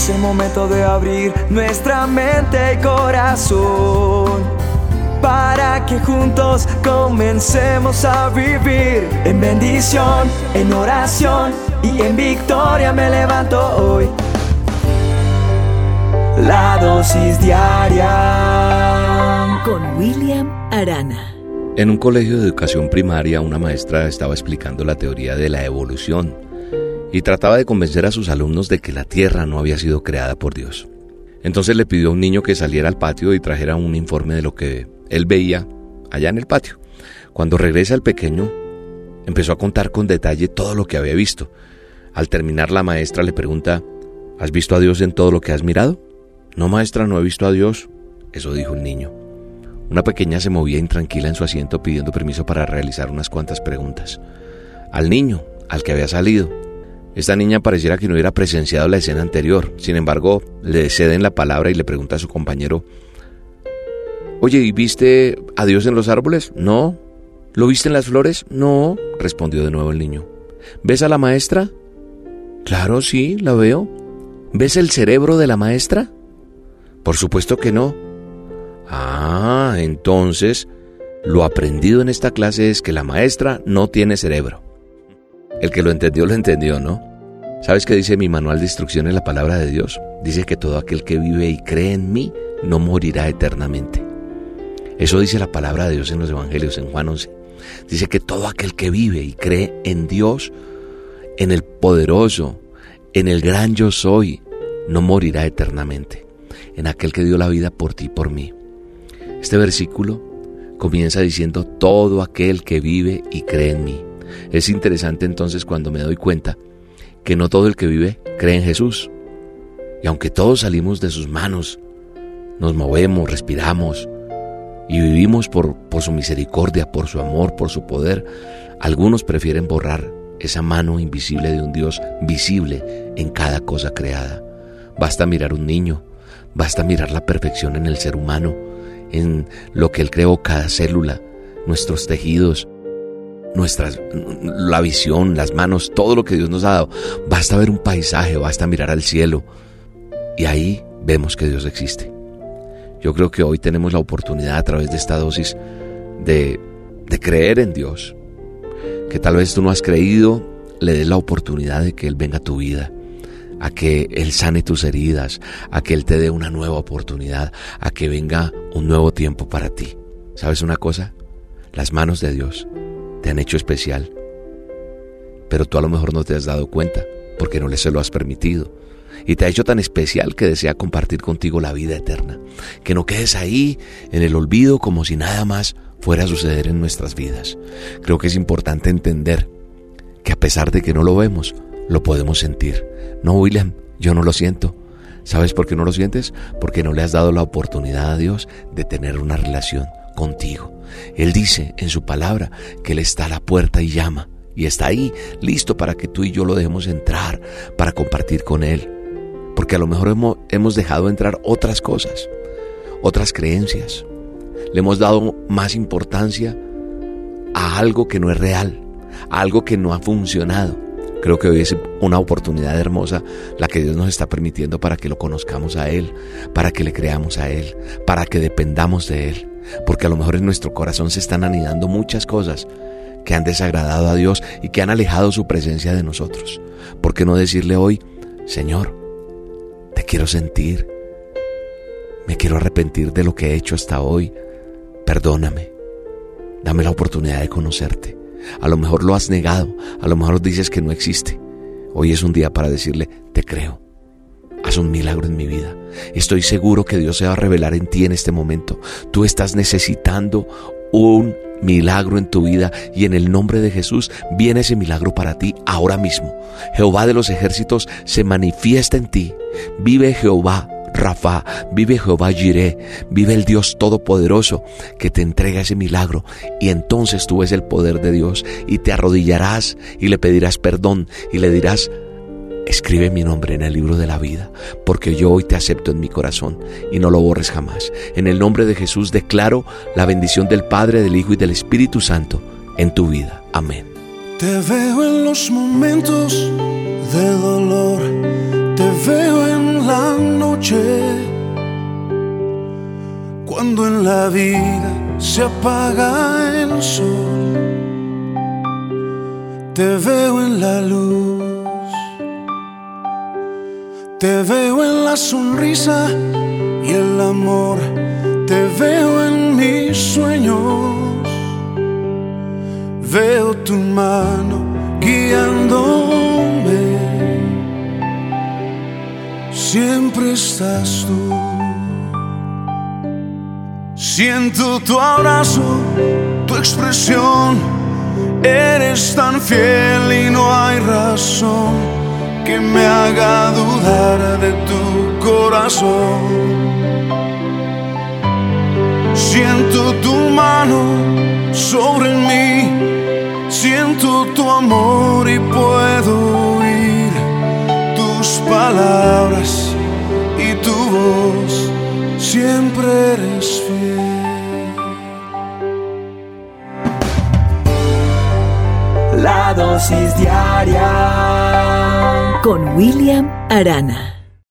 Es el momento de abrir nuestra mente y corazón para que juntos comencemos a vivir en bendición, en oración y en victoria me levanto hoy. La dosis diaria con William Arana. En un colegio de educación primaria, una maestra estaba explicando la teoría de la evolución y trataba de convencer a sus alumnos de que la Tierra no había sido creada por Dios. Entonces le pidió a un niño que saliera al patio y trajera un informe de lo que él veía allá en el patio. Cuando regresa el pequeño, empezó a contar con detalle todo lo que había visto. Al terminar la maestra le pregunta, ¿Has visto a Dios en todo lo que has mirado? No, maestra, no he visto a Dios. Eso dijo el niño. Una pequeña se movía intranquila en su asiento pidiendo permiso para realizar unas cuantas preguntas. Al niño, al que había salido, esta niña pareciera que no hubiera presenciado la escena anterior. Sin embargo, le ceden la palabra y le pregunta a su compañero, Oye, ¿y viste a Dios en los árboles? No. ¿Lo viste en las flores? No, respondió de nuevo el niño. ¿Ves a la maestra? Claro, sí, la veo. ¿Ves el cerebro de la maestra? Por supuesto que no. Ah, entonces, lo aprendido en esta clase es que la maestra no tiene cerebro. El que lo entendió, lo entendió, ¿no? ¿Sabes qué dice mi manual de instrucciones la palabra de Dios? Dice que todo aquel que vive y cree en mí no morirá eternamente. Eso dice la palabra de Dios en los Evangelios, en Juan 11. Dice que todo aquel que vive y cree en Dios, en el poderoso, en el gran yo soy, no morirá eternamente. En aquel que dio la vida por ti y por mí. Este versículo comienza diciendo todo aquel que vive y cree en mí. Es interesante entonces cuando me doy cuenta que no todo el que vive cree en Jesús. Y aunque todos salimos de sus manos, nos movemos, respiramos y vivimos por, su misericordia, por su amor, por su poder, algunos prefieren borrar esa mano invisible de un Dios visible en cada cosa creada. Basta mirar un niño, basta mirar la perfección en el ser humano, en lo que Él creó cada célula, nuestros tejidos, nuestras, la visión, las manos, todo lo que Dios nos ha dado. Basta ver un paisaje, basta mirar al cielo y ahí vemos que Dios existe. Yo creo que hoy tenemos la oportunidad a través de esta dosis de, de creer en Dios. Que tal vez tú no has creído, le des la oportunidad de que Él venga a tu vida, a que Él sane tus heridas, a que Él te dé una nueva oportunidad, a que venga un nuevo tiempo para ti. ¿Sabes una cosa? Las manos de Dios te han hecho especial, pero tú a lo mejor no te has dado cuenta porque no le se lo has permitido. Y te ha hecho tan especial que desea compartir contigo la vida eterna. Que no quedes ahí en el olvido como si nada más fuera a suceder en nuestras vidas. Creo que es importante entender que a pesar de que no lo vemos, lo podemos sentir. No, William, yo no lo siento. ¿Sabes por qué no lo sientes? Porque no le has dado la oportunidad a Dios de tener una relación contigo. Él dice en su palabra que Él está a la puerta y llama. Y está ahí, listo para que tú y yo lo dejemos entrar, para compartir con Él. Porque a lo mejor hemos, hemos dejado entrar otras cosas, otras creencias. Le hemos dado más importancia a algo que no es real, a algo que no ha funcionado. Creo que hoy es una oportunidad hermosa la que Dios nos está permitiendo para que lo conozcamos a Él, para que le creamos a Él, para que dependamos de Él porque a lo mejor en nuestro corazón se están anidando muchas cosas que han desagradado a Dios y que han alejado su presencia de nosotros. ¿Por qué no decirle hoy, Señor, te quiero sentir, me quiero arrepentir de lo que he hecho hasta hoy, perdóname, dame la oportunidad de conocerte. A lo mejor lo has negado, a lo mejor dices que no existe. Hoy es un día para decirle, te creo Haz un milagro en mi vida. Estoy seguro que Dios se va a revelar en ti en este momento. Tú estás necesitando un milagro en tu vida y en el nombre de Jesús viene ese milagro para ti ahora mismo. Jehová de los ejércitos se manifiesta en ti. Vive Jehová. Rafa, vive Jehová Jireh, vive el Dios Todopoderoso que te entrega ese milagro y entonces tú ves el poder de Dios y te arrodillarás y le pedirás perdón y le dirás, Escribe mi nombre en el libro de la vida, porque yo hoy te acepto en mi corazón y no lo borres jamás. En el nombre de Jesús declaro la bendición del Padre, del Hijo y del Espíritu Santo en tu vida. Amén. Te veo en los momentos de dolor, te veo en la noche, cuando en la vida se apaga el sol, te veo en la luz te veo en la sonrisa y el amor, te veo en mis sueños, veo tu mano guiándome, siempre estás tú. Siento tu abrazo, tu expresión. Eres tan fiel y no hay razón que me haga dudar de tu corazón. Siento tu mano sobre mí, siento tu amor y puedo oír tus palabras y tu voz siempre eres fiel. La dosis diaria con William Arana.